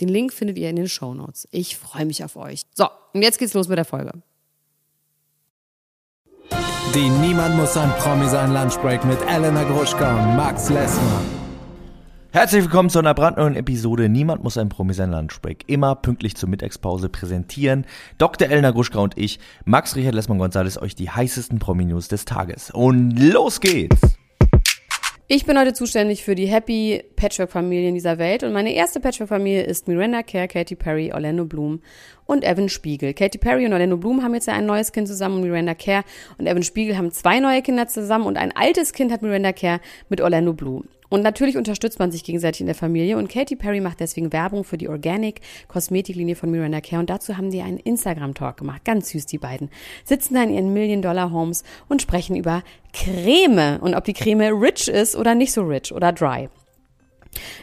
Den Link findet ihr in den Show Notes. Ich freue mich auf euch. So, und jetzt geht's los mit der Folge. Die Niemand muss ein Promi sein Lunchbreak mit Elena Gruschka und Max Lessmann. Herzlich willkommen zu einer brandneuen Episode Niemand muss ein Promi sein Lunchbreak. Immer pünktlich zur Mittagspause präsentieren Dr. Elena Gruschka und ich, Max Richard Lessmann Gonzales, euch die heißesten Promi-News des Tages. Und los geht's! Ich bin heute zuständig für die Happy Patchwork-Familien dieser Welt und meine erste Patchwork-Familie ist Miranda Kerr, Katy Perry, Orlando Bloom und Evan Spiegel. Katy Perry und Orlando Bloom haben jetzt ja ein neues Kind zusammen und Miranda Kerr und Evan Spiegel haben zwei neue Kinder zusammen und ein altes Kind hat Miranda Kerr mit Orlando Bloom. Und natürlich unterstützt man sich gegenseitig in der Familie und Katy Perry macht deswegen Werbung für die Organic Kosmetiklinie von Miranda Care und dazu haben die einen Instagram Talk gemacht. Ganz süß die beiden. Sitzen da in ihren Million Dollar Homes und sprechen über Creme und ob die Creme rich ist oder nicht so rich oder dry.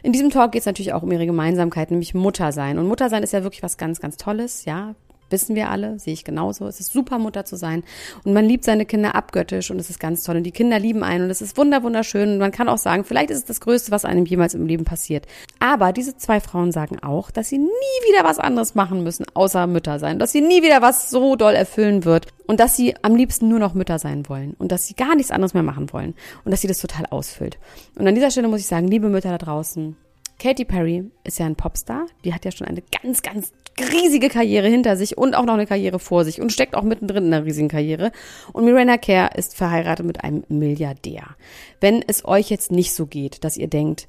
In diesem Talk geht es natürlich auch um ihre Gemeinsamkeit, nämlich Muttersein. Und Muttersein ist ja wirklich was ganz, ganz Tolles, ja. Wissen wir alle, sehe ich genauso. Es ist super, Mutter zu sein. Und man liebt seine Kinder abgöttisch und es ist ganz toll. Und die Kinder lieben einen und es ist wunder, wunderschön. Und man kann auch sagen, vielleicht ist es das Größte, was einem jemals im Leben passiert. Aber diese zwei Frauen sagen auch, dass sie nie wieder was anderes machen müssen, außer Mütter sein. Dass sie nie wieder was so doll erfüllen wird. Und dass sie am liebsten nur noch Mütter sein wollen. Und dass sie gar nichts anderes mehr machen wollen. Und dass sie das total ausfüllt. Und an dieser Stelle muss ich sagen, liebe Mütter da draußen, Katy Perry ist ja ein Popstar. Die hat ja schon eine ganz, ganz riesige Karriere hinter sich und auch noch eine Karriere vor sich und steckt auch mittendrin in einer riesigen Karriere. Und Miranda Kerr ist verheiratet mit einem Milliardär. Wenn es euch jetzt nicht so geht, dass ihr denkt,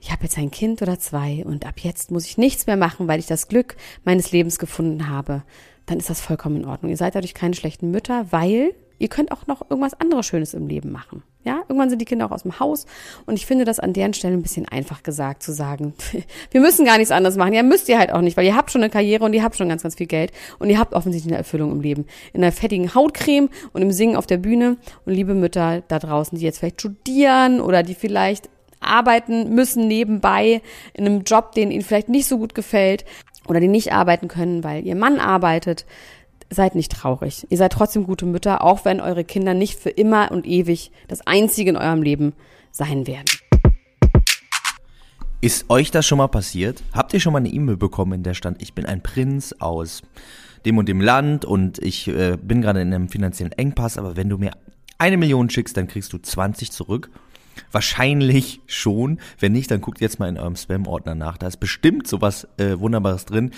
ich habe jetzt ein Kind oder zwei und ab jetzt muss ich nichts mehr machen, weil ich das Glück meines Lebens gefunden habe, dann ist das vollkommen in Ordnung. Ihr seid dadurch keine schlechten Mütter, weil ihr könnt auch noch irgendwas anderes Schönes im Leben machen. Ja, irgendwann sind die Kinder auch aus dem Haus und ich finde das an deren Stelle ein bisschen einfach gesagt zu sagen, wir müssen gar nichts anderes machen. Ja, müsst ihr halt auch nicht, weil ihr habt schon eine Karriere und ihr habt schon ganz, ganz viel Geld und ihr habt offensichtlich eine Erfüllung im Leben. In einer fettigen Hautcreme und im Singen auf der Bühne. Und liebe Mütter da draußen, die jetzt vielleicht studieren oder die vielleicht arbeiten müssen nebenbei in einem Job, den ihnen vielleicht nicht so gut gefällt oder die nicht arbeiten können, weil ihr Mann arbeitet seid nicht traurig. Ihr seid trotzdem gute Mütter, auch wenn eure Kinder nicht für immer und ewig das Einzige in eurem Leben sein werden. Ist euch das schon mal passiert? Habt ihr schon mal eine E-Mail bekommen, in der stand, ich bin ein Prinz aus dem und dem Land und ich äh, bin gerade in einem finanziellen Engpass, aber wenn du mir eine Million schickst, dann kriegst du 20 zurück. Wahrscheinlich schon. Wenn nicht, dann guckt jetzt mal in eurem Spam-Ordner nach. Da ist bestimmt sowas äh, Wunderbares drin.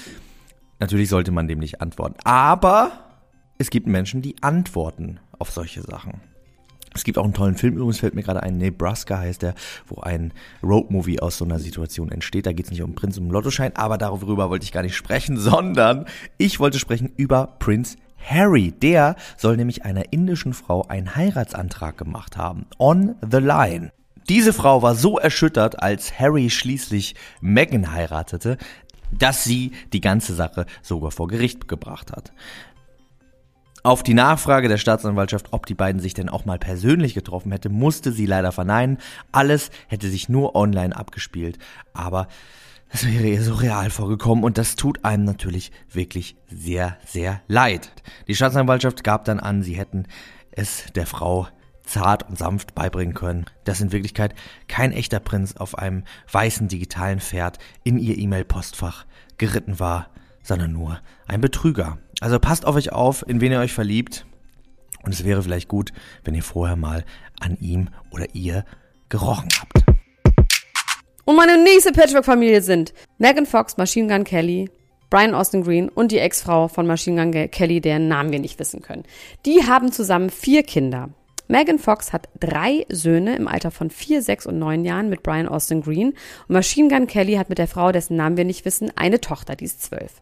Natürlich sollte man dem nicht antworten. Aber es gibt Menschen, die antworten auf solche Sachen. Es gibt auch einen tollen Film, übrigens fällt mir gerade ein, Nebraska heißt der, wo ein Roadmovie aus so einer Situation entsteht. Da geht es nicht um Prinz um Lottoschein, aber darüber wollte ich gar nicht sprechen, sondern ich wollte sprechen über Prinz Harry. Der soll nämlich einer indischen Frau einen Heiratsantrag gemacht haben. On the line. Diese Frau war so erschüttert, als Harry schließlich Meghan heiratete, dass sie die ganze Sache sogar vor Gericht gebracht hat. Auf die Nachfrage der Staatsanwaltschaft, ob die beiden sich denn auch mal persönlich getroffen hätte, musste sie leider verneinen. Alles hätte sich nur online abgespielt. Aber das wäre ihr so real vorgekommen und das tut einem natürlich wirklich sehr, sehr leid. Die Staatsanwaltschaft gab dann an, sie hätten es der Frau zart und sanft beibringen können, dass in Wirklichkeit kein echter Prinz auf einem weißen digitalen Pferd in ihr E-Mail-Postfach geritten war, sondern nur ein Betrüger. Also passt auf euch auf, in wen ihr euch verliebt. Und es wäre vielleicht gut, wenn ihr vorher mal an ihm oder ihr gerochen habt. Und meine nächste Patchwork-Familie sind Megan Fox, Machine Gun Kelly, Brian Austin Green und die Ex-Frau von Machine Gun Kelly, deren Namen wir nicht wissen können. Die haben zusammen vier Kinder. Megan Fox hat drei Söhne im Alter von vier, sechs und neun Jahren mit Brian Austin Green und Machine Gun Kelly hat mit der Frau, dessen Namen wir nicht wissen, eine Tochter, die ist zwölf.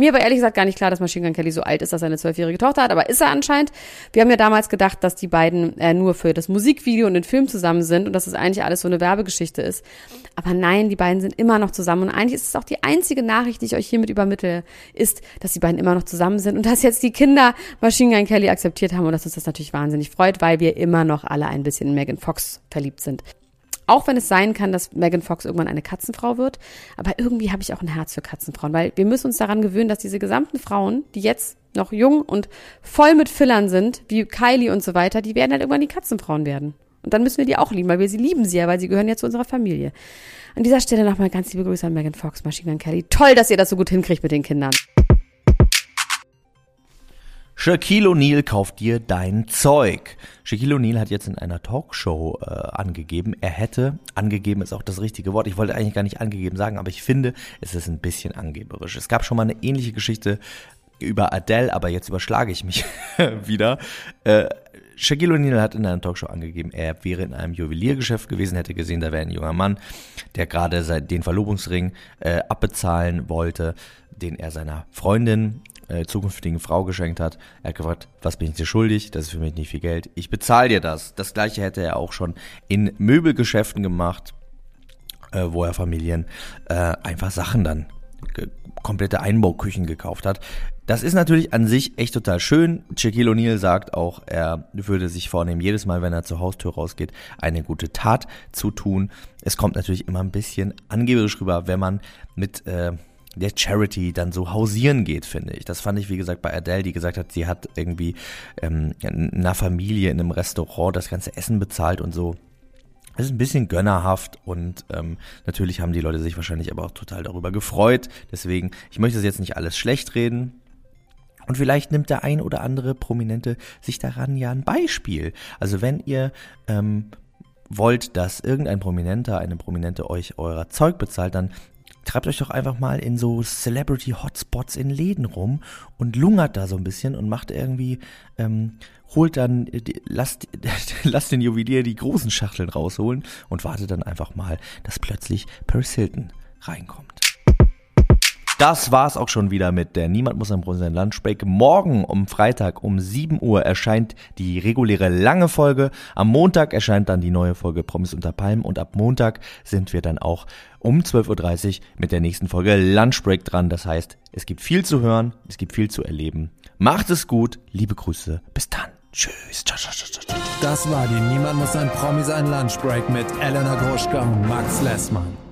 Mir war ehrlich gesagt gar nicht klar, dass Machine Gun Kelly so alt ist, dass er eine zwölfjährige Tochter hat, aber ist er anscheinend. Wir haben ja damals gedacht, dass die beiden äh, nur für das Musikvideo und den Film zusammen sind und dass es eigentlich alles so eine Werbegeschichte ist. Aber nein, die beiden sind immer noch zusammen und eigentlich ist es auch die einzige Nachricht, die ich euch hiermit übermittle, ist, dass die beiden immer noch zusammen sind und dass jetzt die Kinder Machine Gun Kelly akzeptiert haben und dass uns das natürlich wahnsinnig freut, weil wir immer noch alle ein bisschen in Megan Fox verliebt sind. Auch wenn es sein kann, dass Megan Fox irgendwann eine Katzenfrau wird. Aber irgendwie habe ich auch ein Herz für Katzenfrauen, weil wir müssen uns daran gewöhnen, dass diese gesamten Frauen, die jetzt noch jung und voll mit Fillern sind, wie Kylie und so weiter, die werden halt irgendwann die Katzenfrauen werden. Und dann müssen wir die auch lieben, weil wir sie lieben sie ja, weil sie gehören ja zu unserer Familie. An dieser Stelle nochmal ganz liebe Grüße an Megan Fox, Machine Gun Kelly. Toll, dass ihr das so gut hinkriegt mit den Kindern. Shaquille O'Neal kauft dir dein Zeug. Shaquille O'Neal hat jetzt in einer Talkshow äh, angegeben, er hätte, angegeben ist auch das richtige Wort, ich wollte eigentlich gar nicht angegeben sagen, aber ich finde, es ist ein bisschen angeberisch. Es gab schon mal eine ähnliche Geschichte über Adele, aber jetzt überschlage ich mich wieder. Äh, Shaquille O'Neal hat in einer Talkshow angegeben, er wäre in einem Juweliergeschäft gewesen, hätte gesehen, da wäre ein junger Mann, der gerade den Verlobungsring äh, abbezahlen wollte, den er seiner Freundin äh, zukünftigen Frau geschenkt hat. Er hat gefragt, was bin ich dir schuldig? Das ist für mich nicht viel Geld. Ich bezahle dir das. Das gleiche hätte er auch schon in Möbelgeschäften gemacht, äh, wo er Familien äh, einfach Sachen dann komplette Einbauküchen gekauft hat. Das ist natürlich an sich echt total schön. Shaquille O'Neal sagt auch, er würde sich vornehmen, jedes Mal, wenn er zur Haustür rausgeht, eine gute Tat zu tun. Es kommt natürlich immer ein bisschen angeberisch rüber, wenn man mit äh, der Charity dann so hausieren geht, finde ich. Das fand ich, wie gesagt, bei Adele, die gesagt hat, sie hat irgendwie ähm, einer Familie in einem Restaurant das ganze Essen bezahlt und so. Das ist ein bisschen gönnerhaft und ähm, natürlich haben die Leute sich wahrscheinlich aber auch total darüber gefreut. Deswegen, ich möchte das jetzt nicht alles schlecht reden. Und vielleicht nimmt der ein oder andere Prominente sich daran ja ein Beispiel. Also wenn ihr ähm, wollt, dass irgendein Prominenter, eine Prominente euch euer Zeug bezahlt, dann treibt euch doch einfach mal in so Celebrity Hotspots in Läden rum und lungert da so ein bisschen und macht irgendwie, ähm, holt dann, die, lasst, lasst den Juwelier die großen Schachteln rausholen und wartet dann einfach mal, dass plötzlich Paris Hilton reinkommt. Das war's auch schon wieder mit der Niemand muss am Brunnen sein Lunchbreak. Morgen um Freitag um 7 Uhr erscheint die reguläre lange Folge. Am Montag erscheint dann die neue Folge Promis unter Palmen und ab Montag sind wir dann auch um 12.30 Uhr mit der nächsten Folge Lunchbreak dran. Das heißt, es gibt viel zu hören, es gibt viel zu erleben. Macht es gut, liebe Grüße, bis dann. Tschüss. Das war die Niemand muss ein Promi sein Lunchbreak mit Elena Gruschka und Max Lessmann.